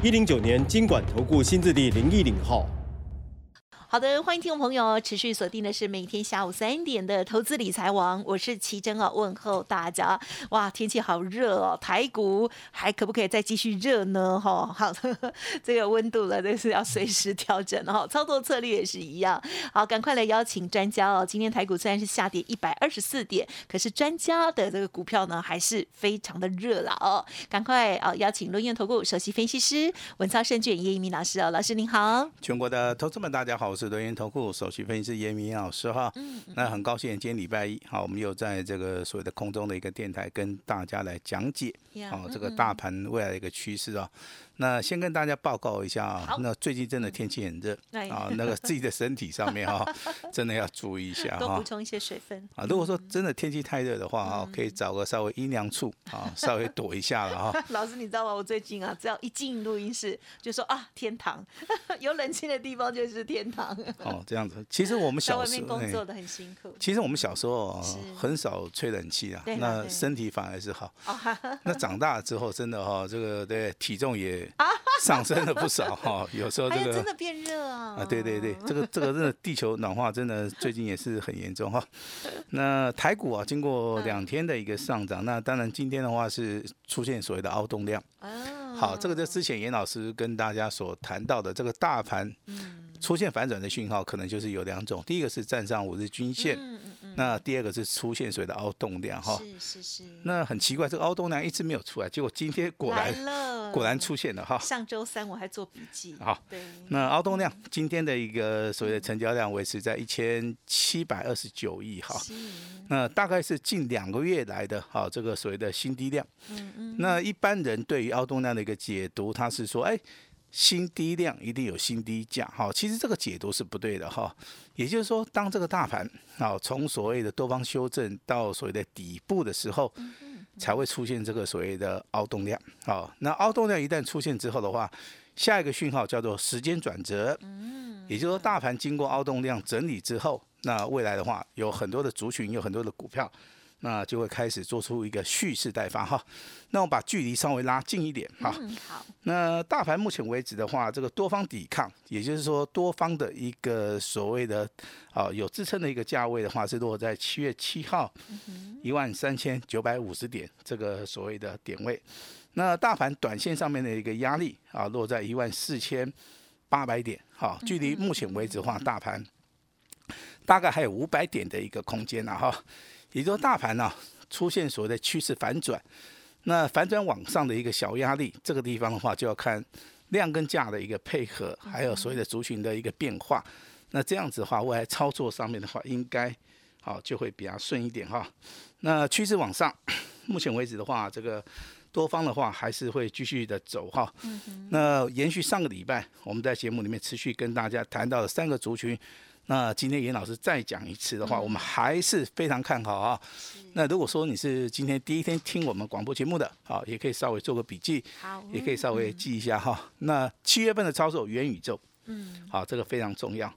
一零九年金管投顾新字第零一零号。好的，欢迎听众朋友持续锁定的是每天下午三点的投资理财王，我是奇珍啊，问候大家。哇，天气好热哦，台股还可不可以再继续热呢？哈，好，这个温度了，这是要随时调整哈，操作策略也是一样。好，赶快来邀请专家哦。今天台股虽然是下跌一百二十四点，可是专家的这个股票呢，还是非常的热啦哦。赶快啊，邀请龙岩投顾首席分析师文超胜卷叶一鸣老师哦，老师您好。全国的投资们，大家好。是德源投顾首席分析师严明老师哈，那很高兴今天礼拜一，好，我们又在这个所谓的空中的一个电台跟大家来讲解，好，这个大盘未来的一个趋势啊。那先跟大家报告一下啊，那最近真的天气很热啊，那个自己的身体上面哈，真的要注意一下哈，多补充一些水分啊。如果说真的天气太热的话啊，可以找个稍微阴凉处啊，稍微躲一下了哈。老师，你知道吗？我最近啊，只要一进录音室，就说啊，天堂，有冷气的地方就是天堂。哦，这样子。其实我们小时候工作的很辛苦。其实我们小时候很少吹冷气啊，那身体反而是好。那长大之后，真的哈，这个对体重也。上升了不少哈，有时候这个真的变热啊！啊，对对对，这个这个真的地球暖化真的最近也是很严重哈。那台股啊，经过两天的一个上涨，那当然今天的话是出现所谓的凹动量。好，这个就之前严老师跟大家所谈到的这个大盘出现反转的讯号，可能就是有两种，第一个是站上五日均线。那第二个是出现所谓的凹动量哈，是是是。那很奇怪，这个凹动量一直没有出来，结果今天果然果然出现了哈。上周三我还做笔记。好，对。那凹动量今天的一个所谓的成交量维持在一千七百二十九亿哈。那大概是近两个月来的哈这个所谓的新低量。嗯嗯。那一般人对于凹动量的一个解读，他是说，哎。新低量一定有新低价，哈，其实这个解读是不对的，哈。也就是说，当这个大盘啊从所谓的多方修正到所谓的底部的时候，才会出现这个所谓的凹动量，好，那凹动量一旦出现之后的话，下一个讯号叫做时间转折，嗯，也就是说，大盘经过凹动量整理之后，那未来的话，有很多的族群，有很多的股票。那就会开始做出一个蓄势待发哈，那我把距离稍微拉近一点哈。好。那大盘目前为止的话，这个多方抵抗，也就是说多方的一个所谓的啊有支撑的一个价位的话，是落在七月七号一万三千九百五十点这个所谓的点位。那大盘短线上面的一个压力啊，落在一万四千八百点。好，距离目前为止的话，大盘大概还有五百点的一个空间了哈。也就大盘呢出现所谓的趋势反转，那反转往上的一个小压力，这个地方的话就要看量跟价的一个配合，还有所谓的族群的一个变化。那这样子的话，未来操作上面的话，应该好就会比较顺一点哈。那趋势往上，目前为止的话，这个多方的话还是会继续的走哈。那延续上个礼拜我们在节目里面持续跟大家谈到的三个族群。那今天严老师再讲一次的话，我们还是非常看好啊。那如果说你是今天第一天听我们广播节目的，好，也可以稍微做个笔记，好，也可以稍微记一下哈。那七月份的操作元宇宙，嗯，好，这个非常重要。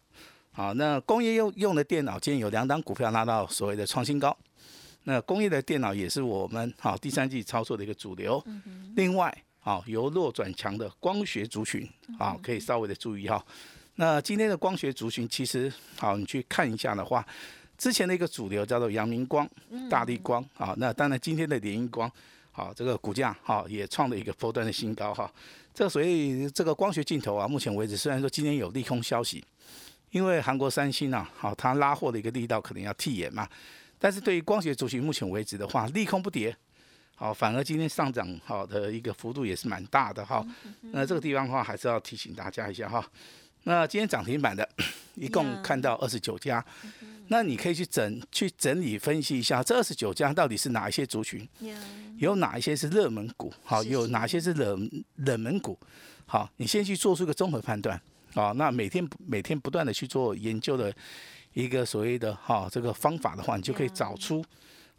好，那工业用用的电脑，今天有两档股票拉到所谓的创新高。那工业的电脑也是我们好第三季操作的一个主流。另外，好由弱转强的光学族群，好，可以稍微的注意哈。那今天的光学族群，其实好，你去看一下的话，之前的一个主流叫做阳明光、大力光，好，那当然今天的联益光，好，这个股价哈也创了一个波段的新高哈。这所以这个光学镜头啊，目前为止虽然说今天有利空消息，因为韩国三星啊，好，它拉货的一个力道可能要替延嘛，但是对于光学族群目前为止的话，利空不跌，好，反而今天上涨好的一个幅度也是蛮大的哈。那这个地方的话，还是要提醒大家一下哈。那今天涨停板的，一共看到二十九家。那你可以去整去整理分析一下，这二十九家到底是哪一些族群，呀。有哪一些是热门股，好，有哪些是冷冷门股，好，你先去做出一个综合判断，啊，那每天每天不断的去做研究的一个所谓的哈这个方法的话，你就可以找出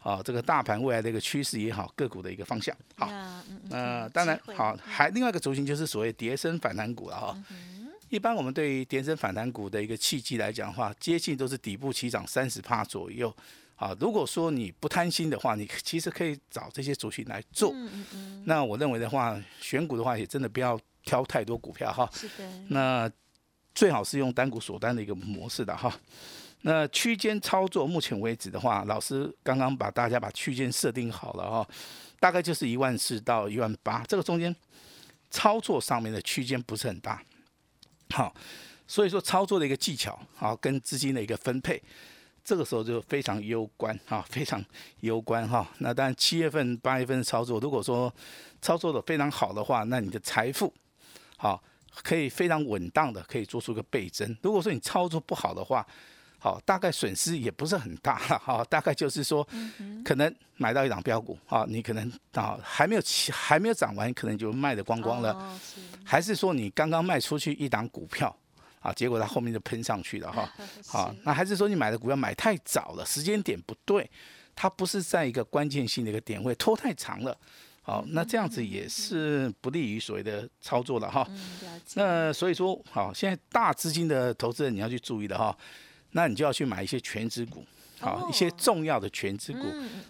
啊这个大盘未来的一个趋势也好，个股的一个方向。好，呀嗯嗯呃，嗯当然好，嗯还另外一个族群就是所谓跌升反弹股了哈。一般我们对于跌升反弹股的一个契机来讲的话，接近都是底部起涨三十帕左右。啊，如果说你不贪心的话，你其实可以找这些主群来做。嗯嗯嗯，那我认为的话，选股的话也真的不要挑太多股票哈。是的，那最好是用单股锁单的一个模式的哈。那区间操作，目前为止的话，老师刚刚把大家把区间设定好了哈，大概就是一万四到一万八，这个中间操作上面的区间不是很大。好，所以说操作的一个技巧，好跟资金的一个分配，这个时候就非常攸关啊，非常攸关哈。那当然七月份、八月份的操作，如果说操作的非常好的话，那你的财富好可以非常稳当的可以做出个倍增。如果说你操作不好的话，好，大概损失也不是很大了哈，大概就是说，可能买到一档标股啊，你可能啊还没有起还没有涨完，可能就卖的光光了。还是说你刚刚卖出去一档股票啊，结果它后面就喷上去了哈？好，那还是说你买的股票买太早了，时间点不对，它不是在一个关键性的一个点位，拖太长了。好，那这样子也是不利于所谓的操作的哈。嗯，那所以说，好，现在大资金的投资人你要去注意的哈，那你就要去买一些全指股，好，一些哦重要的全指股。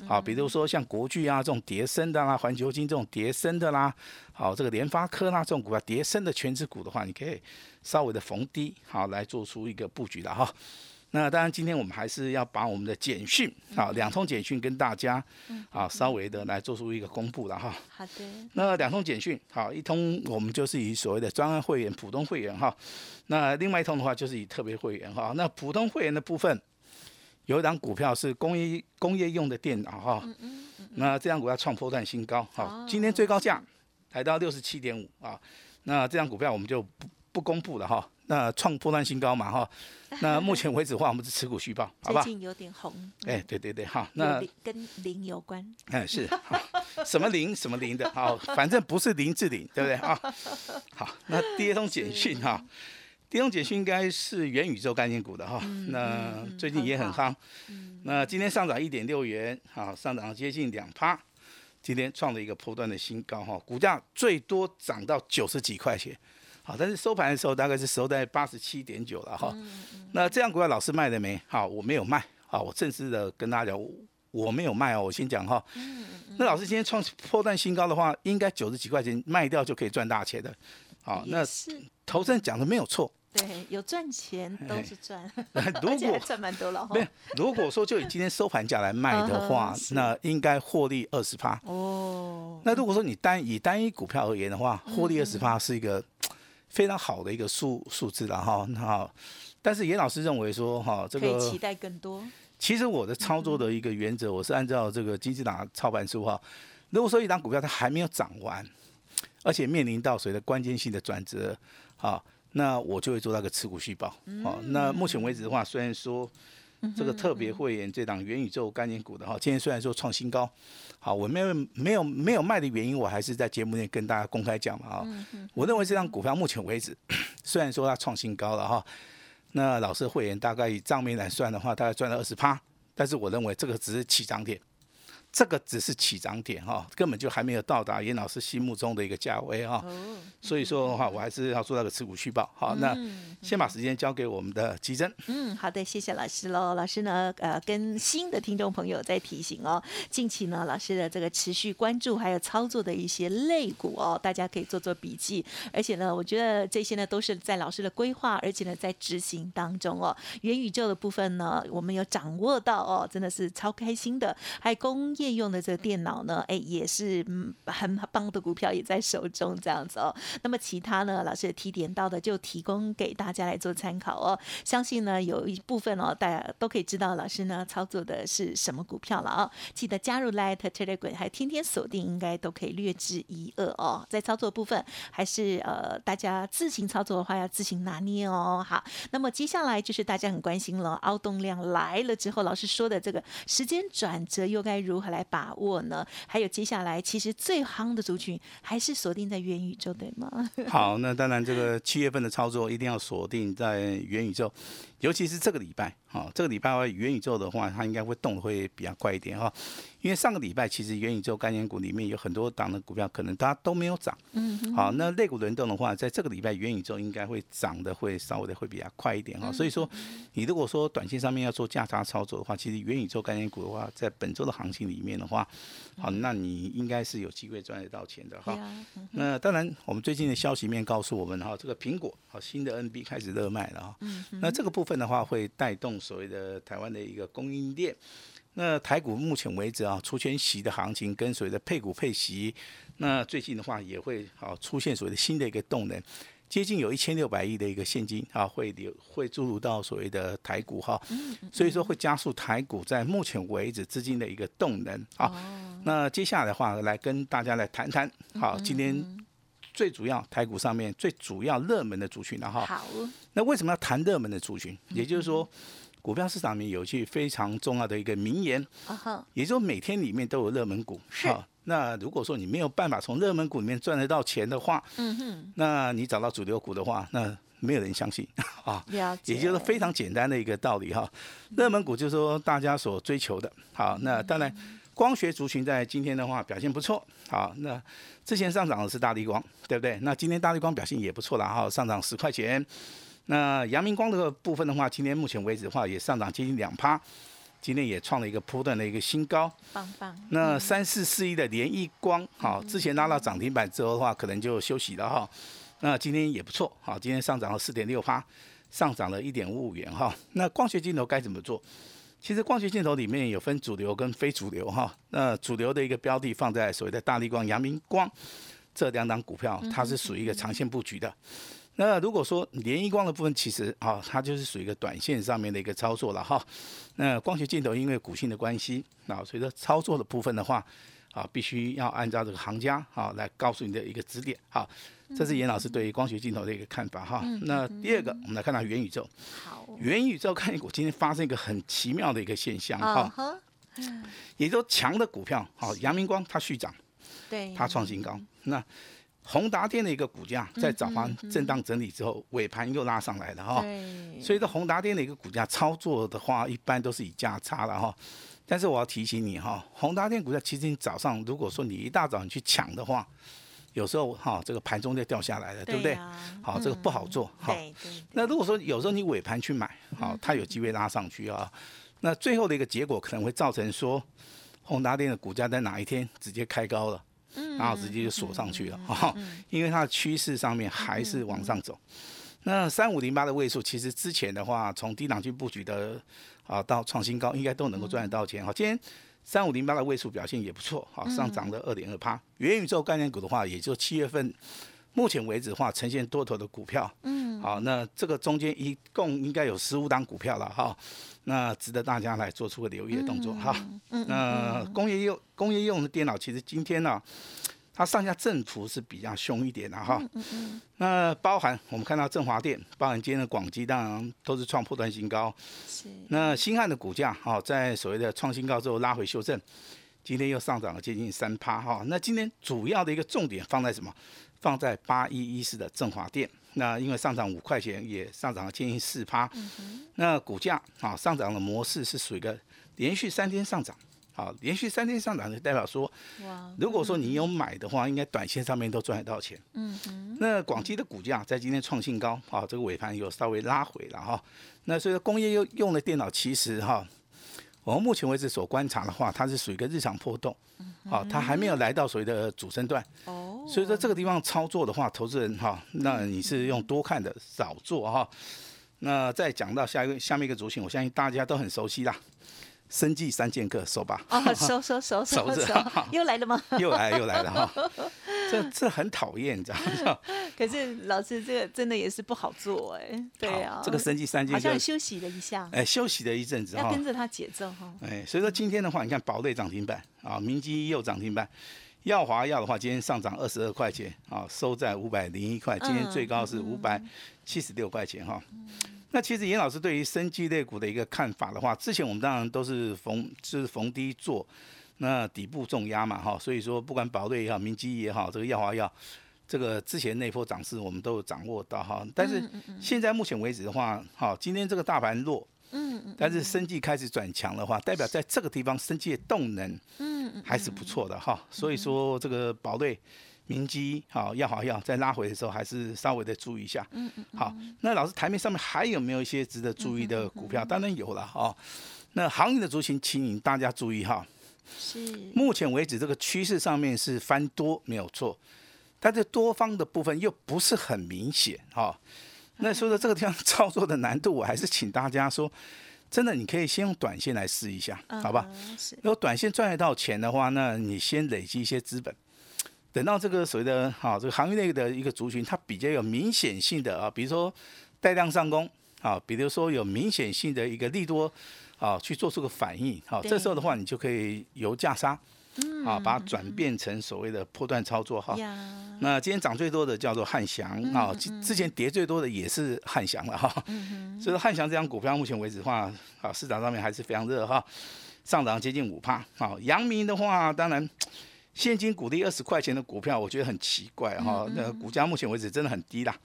好，比如说像国巨啊这种叠升的啦，环球金这种叠升的啦，好，这个联发科啦这种股票叠升的全指股的话，你可以稍微的逢低好来做出一个布局的哈。那当然，今天我们还是要把我们的简讯啊两通简讯跟大家啊稍微的来做出一个公布了哈。好的，那两通简讯，好，一通我们就是以所谓的专案会员、普通会员哈，那另外一通的话就是以特别会员哈。那普通会员的部分，有一档股票是工业工业用的电脑哈，那这张股票创破断新高，好，今天最高价来到六十七点五啊，那这张股票我们就不不公布了哈。那创破断新高嘛哈，那 目前为止的话，我们是持股续报，好吧？最近有点红，哎，对对对，好，那零跟零有关，嗯，是，好什么零什么零的，好，反正不是林志玲，对不对啊？好，那第一通简讯 哈，第一通简讯应该是元宇宙概念股的哈，那最近也很夯，那今天上涨一点六元，好，上涨接近两趴，今天创了一个波段的新高哈，股价最多涨到九十几块钱。好，但是收盘的时候大概是收在八十七点九了哈。那这样股票老师卖了没？好，我没有卖。好，我正式的跟大家讲，我我没有卖哦。我先讲哈。那老师今天创破断新高的话，应该九十几块钱卖掉就可以赚大钱的。好，那也是投资人讲的没有错。对，有赚钱都是赚 如果赚蛮多了哈没。有，如果说就以今天收盘价来卖的话那应该获利二十趴。哦，那如果说你单以单一股票而言的话，获利二十趴是一个非常好的一个数数字了哈。那好，但是严老师认为说哈，这个可以期待更多。其实我的操作的一个原则，我是按照这个金字塔操盘书哈。如果说一档股票它还没有涨完，而且面临到谁的关键性的转折，好，那我就会做那个持股续报。好，那目前为止的话，虽然说这个特别会员这档元宇宙概念股的哈，今天虽然说创新高，好，我没有没有没有卖的原因，我还是在节目内跟大家公开讲嘛啊。我认为这张股票目前为止，虽然说它创新高了哈，那老师会员大概以账面来算的话，大概赚了二十趴，但是我认为这个只是起涨点。这个只是起涨点哈，根本就还没有到达严老师心目中的一个价位哈。哦，所以说的话，我还是要做那个持股续报。好，那先把时间交给我们的基珍。嗯，好的，谢谢老师喽。老师呢，呃，跟新的听众朋友在提醒哦，近期呢，老师的这个持续关注还有操作的一些类股哦，大家可以做做笔记。而且呢，我觉得这些呢都是在老师的规划，而且呢在执行当中哦。元宇宙的部分呢，我们有掌握到哦，真的是超开心的。还有工业用的这个电脑呢，哎，也是嗯很棒的股票也在手中这样子哦。那么其他呢，老师提点到的就提供给大家来做参考哦。相信呢有一部分哦，大家都可以知道老师呢操作的是什么股票了啊。记得加入 Light Telegram，还天天锁定，应该都可以略知一二哦。在操作部分，还是呃大家自行操作的话，要自行拿捏哦。好，那么接下来就是大家很关心了，凹动量来了之后，老师说的这个时间转折又该如何来把握呢？还有接下来其实最夯的族群还是锁定在元宇宙，对吗？好，那当然这个七月份的操作一定要锁定在元宇宙，尤其是这个礼拜。哈，这个礼拜元宇宙的话，它应该会动的会比较快一点哈。因为上个礼拜其实元宇宙概念股里面有很多档的股票，可能它都没有涨。嗯。好，那类股轮动的话，在这个礼拜元宇宙应该会涨的会稍微的会比较快一点哈。所以说，你如果说短线上面要做价差操作的话，其实元宇宙概念股的话，在本周的行情里面的话，好，那你应该是有机会赚得到钱的哈。那当然，我们最近的消息面告诉我们哈，这个苹果好新的 NB 开始热卖了哈。嗯。那这个部分的话，会带动。所谓的台湾的一个供应链，那台股目前为止啊，出圈息的行情跟所谓的配股配息，那最近的话也会好出现所谓的新的一个动能，接近有一千六百亿的一个现金啊，会流会注入到所谓的台股哈，所以说会加速台股在目前为止资金的一个动能啊。那接下来的话，来跟大家来谈谈，好，今天最主要台股上面最主要热门的族群了哈。好，那为什么要谈热门的族群？也就是说。股票市场里面有一句非常重要的一个名言，也就是每天里面都有热门股。是。那如果说你没有办法从热门股里面赚得到钱的话，嗯哼，那你找到主流股的话，那没有人相信 啊。也就是非常简单的一个道理哈。热门股就是说大家所追求的。好，那当然光学族群在今天的话表现不错。好，那之前上涨的是大力光，对不对？那今天大力光表现也不错了哈，上涨十块钱。那阳明光的部分的话，今天目前为止的话也上涨接近两趴，今天也创了一个波段的一个新高。棒棒。那三四四一的联益光，好，之前拉到涨停板之后的话，可能就休息了哈。那今天也不错，好，今天上涨了四点六趴，上涨了一点五五元哈。那光学镜头该怎么做？其实光学镜头里面有分主流跟非主流哈。那主流的一个标的放在所谓的大力光、阳明光这两档股票，它是属于一个长线布局的。那如果说联益光的部分，其实啊，它就是属于一个短线上面的一个操作了哈。那光学镜头因为股性的关系啊，所以说操作的部分的话啊，必须要按照这个行家啊来告诉你的一个指点。好，这是严老师对于光学镜头的一个看法哈。那第二个，我们来看到元宇宙。好。元宇宙概念股今天发生一个很奇妙的一个现象哈。也就强的股票，好，阳明光它续涨，对，它创新高。那宏达电的一个股价在早盘震荡整理之后，尾盘又拉上来了哈。所以这宏达电的一个股价操作的话，一般都是以价差了哈。但是我要提醒你哈，宏达电股价其实你早上如果说你一大早你去抢的话，有时候哈这个盘中就掉下来了，对不对？好，这个不好做哈。那如果说有时候你尾盘去买，好，它有机会拉上去啊。那最后的一个结果可能会造成说，宏达电的股价在哪一天直接开高了。然后直接就锁上去了哈，因为它的趋势上面还是往上走。那三五零八的位数，其实之前的话，从低档去布局的啊到创新高，应该都能够赚得到钱哈。今天三五零八的位数表现也不错，好上涨了二点二趴。元宇宙概念股的话，也就七月份目前为止的话，呈现多头的股票。嗯，好，那这个中间一共应该有十五档股票了哈。那值得大家来做出个留意的动作哈。嗯那工业用工业用的电脑，其实今天呢，它上下振幅是比较凶一点的哈。那包含我们看到振华电，包含今天的广基，当然都是创破断新高。是。那新汉的股价哈，在所谓的创新高之后拉回修正，今天又上涨了接近三趴哈。那今天主要的一个重点放在什么？放在八一一四的振华电。那因为上涨五块钱，也上涨了接近四趴。那股价啊上涨的模式是属于一个连续三天上涨，好，连续三天上涨就代表说，如果说你有买的话，应该短线上面都赚得到钱。嗯哼。那广基的股价在今天创新高，啊，这个尾盘有稍微拉回了哈。那所以说工业用用的电脑其实哈，我们目前为止所观察的话，它是属于一个日常波动，好，它还没有来到所谓的主升段。哦。所以说这个地方操作的话，投资人哈，那你是用多看的，少做哈。那再讲到下一个下面一个族群，我相信大家都很熟悉啦。生计三剑客手吧，哦，收收收 收着收，又来了吗？又来又来了哈，这这很讨厌，你知道吗？可是老师这个真的也是不好做哎，对啊。好，这个生计三剑好像客，休息了一下，哎，休息了一阵子哈，要跟着他节奏哈。哎，所以说今天的话，你看宝瑞涨停板啊，明基又涨停板，耀华药的话，今天上涨二十二块钱啊，收在五百零一块，今天最高是五百七十六块钱哈。那其实严老师对于生技类股的一个看法的话，之前我们当然都是逢就是逢低做，那底部重压嘛哈，所以说不管宝瑞也好，明基也好，这个耀华药。这个之前那波涨势我们都有掌握到哈，但是现在目前为止的话，哈，今天这个大盘弱，嗯嗯但是生技开始转强的话，代表在这个地方生技的动能嗯还是不错的哈。所以说这个宝瑞、明基、好要好要在拉回的时候，还是稍微的注意一下。嗯嗯好，那老师台面上面还有没有一些值得注意的股票？当然有了哈。那行业的族群，请你大家注意哈。是目前为止，这个趋势上面是翻多没有错，但是多方的部分又不是很明显哈。那说这个地方操作的难度，我还是请大家说，真的你可以先用短线来试一下，好吧？如果短线赚得到钱的话，那你先累积一些资本，等到这个所谓的哈、这个行业内的一个族群，它比较有明显性的啊，比如说带量上攻啊，比如说有明显性的一个利多啊，去做出个反应，好、对这时候的话，你就可以由价杀。啊，把它转变成所谓的破断操作哈。那今天涨最多的叫做汉翔啊，之之前跌最多的也是汉翔了哈。所以说汉翔这张股票目前为止的话，啊市场上面还是非常热哈，上涨接近五帕。好，阳明的话，当然现金股利二十块钱的股票，我觉得很奇怪哈，那股价目前为止真的很低啦。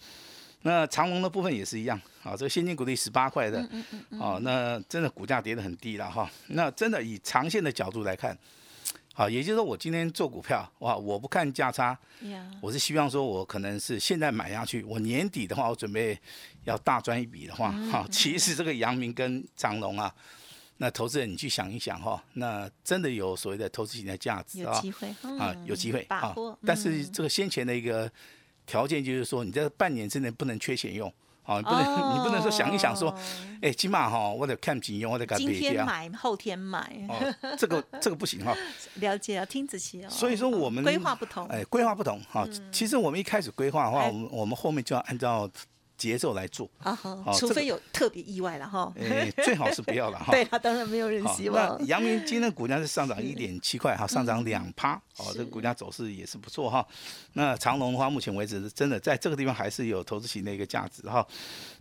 那长隆的部分也是一样，啊，这个现金股利十八块的，哦，那真的股价跌得很低了哈。那真的以长线的角度来看，好，也就是说我今天做股票，哇，我不看价差，我是希望说我可能是现在买下去，我年底的话，我准备要大赚一笔的话，哈，其实这个阳明跟长隆啊，那投资人你去想一想哈，那真的有所谓的投资型的价值啊有机会啊，有机会啊但是嗯这个先前的一个条件就是说，你在半年之内不能缺钱用。哦，你不能，你不能说想一想说，哎，起码哈，我得看紧用，我得改今别掉。天买后天买，哦，这个这个不行哈。了解啊，听仔细哦。所以说我们规划不同，哎，规划不同哈。其实我们一开始规划的话，哎我们我们后面就要按照节奏来做。除非有特别意外了哈。哎，最好是不要了哈。对啊，当然没有人希望那。阳明今天股价是上涨一点七块哈，上涨两趴，哦，这个股价走势也是不错哈。那长隆的话，目前为止是真的在这个地方还是有投资型的一个价值哈。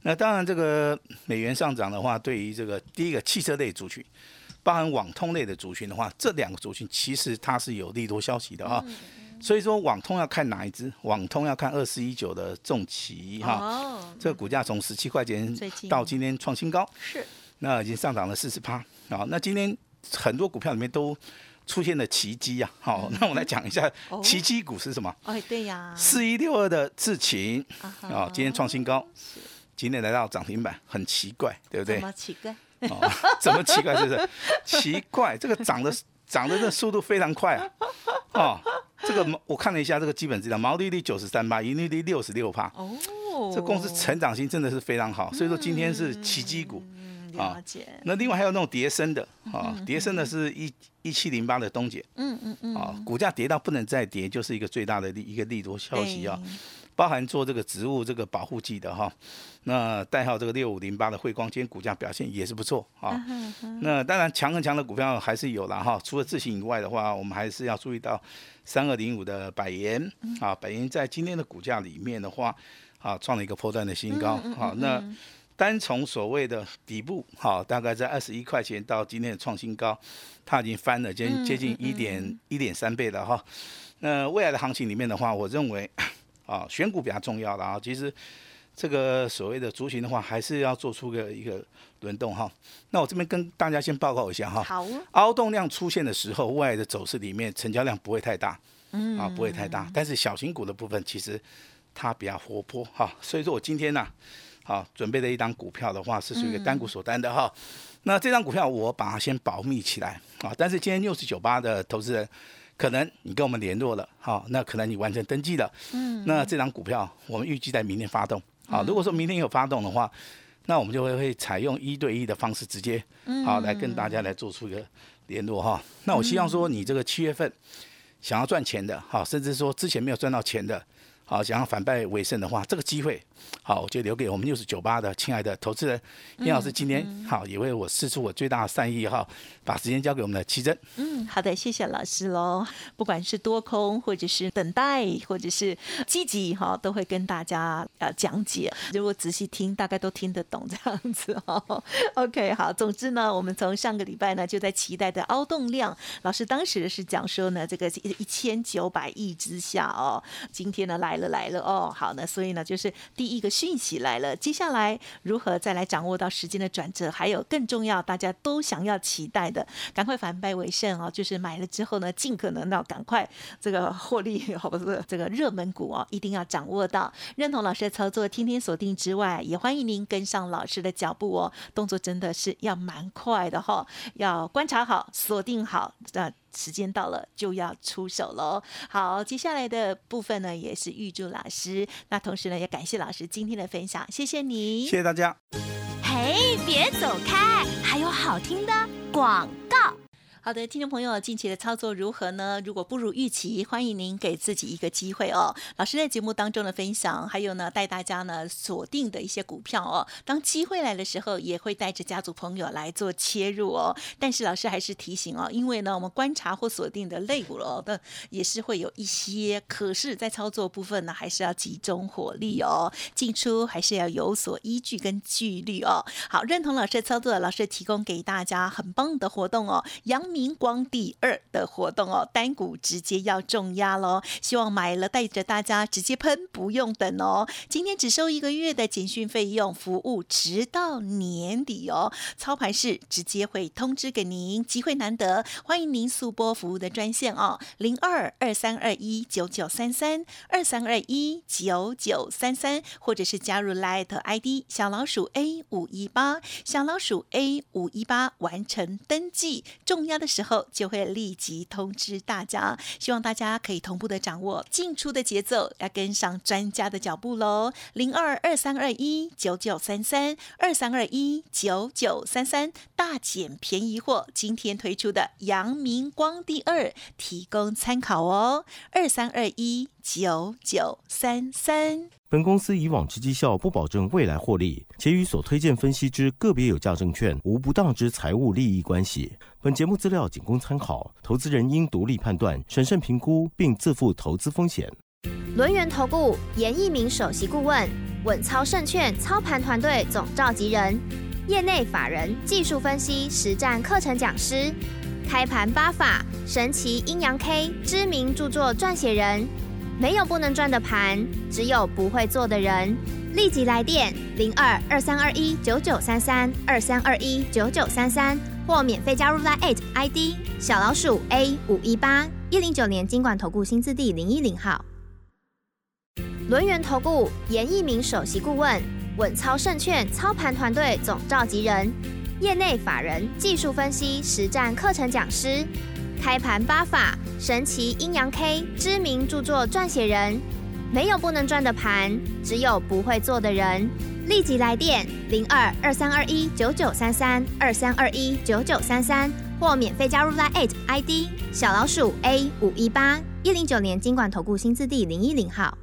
那当然，这个美元上涨的话，对于这个第一个汽车类族群，包含网通类的族群的话，这两个族群其实它是有利多消息的哈。嗯所以说，网通要看哪一只？网通要看二四一九的重旗哈。哦，这个股价从十七块钱到今天创新高，是那已经上涨了四十趴啊。那今天很多股票里面都出现了奇迹啊。好，那我来讲一下哦奇迹股是什么？哎，对呀，四一六二的智勤啊今天创新高，是今天来到涨停板，很奇怪，对不对怎？么奇怪？哦，怎么奇怪？是不是？奇怪，这个涨的涨的这速度非常快啊！哦，这个毛我看了一下这个基本资料，毛利率九十三趴，盈利率六十六趴，哦，这公司成长性真的是非常好，所以说今天是奇迹股。嗯啊。那另外还有那种叠升的啊，叠升的是一一七零八的东姐嗯嗯嗯，啊，股价跌到不能再跌，就是一个最大的利一个利多消息啊对，包含做这个植物这个保护剂的哈，那代号这个六五零八的汇光，今天股价表现也是不错啊。那当然强很强的股票还是有了哈，除了自行以外的话，我们还是要注意到三二零五的百元啊，百元在今天的股价里面的话啊，创了一个破断的新高好，那单从所谓的底部哈，大概在二十一块钱到今天的创新高，它已经翻了接接近一点一点三倍了哈。那未来的行情里面的话，我认为啊，选股比较重要的啊。其实这个所谓的族群的话，还是要做出个一个轮动哈。那我这边跟大家先报告一下哈，好，凹动量出现的时候，未来的走势里面成交量不会太大，嗯啊，不会太大。但是小型股的部分其实它比较活泼哈，所以说我今天呢、好准备的一档股票的话是属于单股锁单的哈。那这张股票我把它先保密起来啊，但是今天六四九八的投资人。可能你跟我们联络了，好，那可能你完成登记了，嗯，那这张股票我们预计在明天发动，好，如果说明天有发动的话，那我们就会会采用一对一的方式，直接好来跟大家来做出一个联络哈。那我希望说，你这个七月份想要赚钱的哈，甚至说之前没有赚到钱的。好，想要反败为胜的话，这个机会，好，我就留给我们六十九八的亲爱的投资人，殷老师今天好，也为我试出我最大的善意哈，把时间交给我们的奇珍。嗯，好的，谢谢老师喽。不管是多空，或者是等待，或者是积极哈，都会跟大家呃讲解。如果仔细听，大概都听得懂这样子哈。OK，好，总之呢，我们从上个礼拜呢就在期待的凹动量，老师当时是讲说呢，这个一千九百亿之下哦，今天呢来。来了来了哦，好呢，所以呢，就是第第一个讯息来了。接下来如何再来掌握到时间的转折？还有更重要，大家都想要期待的，赶快反败为胜哦！就是买了之后呢，尽可能要赶快这个获利，好不是这个热门股哦，一定要掌握到。认同老师的操作，天天锁定之外，也欢迎您跟上老师的脚步哦。动作真的是要蛮快的哈，要观察好，锁定好。那时间到了就要出手喽！好，接下来的部分呢，也是预祝老师。那同时呢，也感谢老师今天的分享，谢谢你，谢谢大家。嘿，别走开，还有好听的广告。好的，听众朋友，近期的操作如何呢？如果不如预期，欢迎您给自己一个机会哦。老师在节目当中的分享，还有呢，带大家呢锁定的一些股票哦。当机会来的时候，也会带着家族朋友来做切入哦。但是老师还是提醒哦，因为呢，我们观察或锁定的类股哦，的也是会有一些，可是，在操作部分呢，还是要集中火力哦，进出还是要有所依据跟纪律哦。好，认同老师的操作，老师提供给大家很棒的活动哦，杨。明光第二的活动哦，单股直接要重压喽！希望买了带着大家直接喷，不用等哦。今天只收一个月的简讯费用，服务直到年底哦。操盘室直接会通知给您，机会难得，欢迎您速播服务的专线哦，零二二三二一九九三三二三二一九九三三，或者是加入 Light ID 小老鼠 A 五一八小老鼠 A 五一八完成登记，重要的。时候就会立即通知大家，希望大家可以同步的掌握进出的节奏，要跟上专家的脚步喽。零二二三二一九九三三二三二一九九三三大减便宜货，今天推出的阳明光第二提供参考哦。二三二一九九三三。本公司以往之绩效不保证未来获利，且与所推荐分析之个别有价证券无不当之财务利益关系。本节目资料仅供参考，投资人应独立判断、审慎评估，并自负投资风险。轮源投顾严一鸣首席顾问，稳操胜券操盘团队总召集人，业内法人、技术分析、实战课程讲师，开盘八法、神奇阴阳 K 知名著作撰写人。没有不能赚的盘，只有不会做的人。立即来电零二二三二一九九三三二三二一九九三三，或免费加入 Line ID 小老鼠 A 五一八一零九年经管投顾新字第零一零号。轮源投顾严一鸣首席顾问，稳操胜券操盘团队总召集人，业内法人、技术分析、实战课程讲师。开盘八法、神奇阴阳 K 知名著作撰写人，没有不能赚的盘，只有不会做的人。立即来电零二二三二一九九三三二三二一九九三三，或免费加入 Line ID 小老鼠 A 五一八一零九年经管投顾新字第零一零号。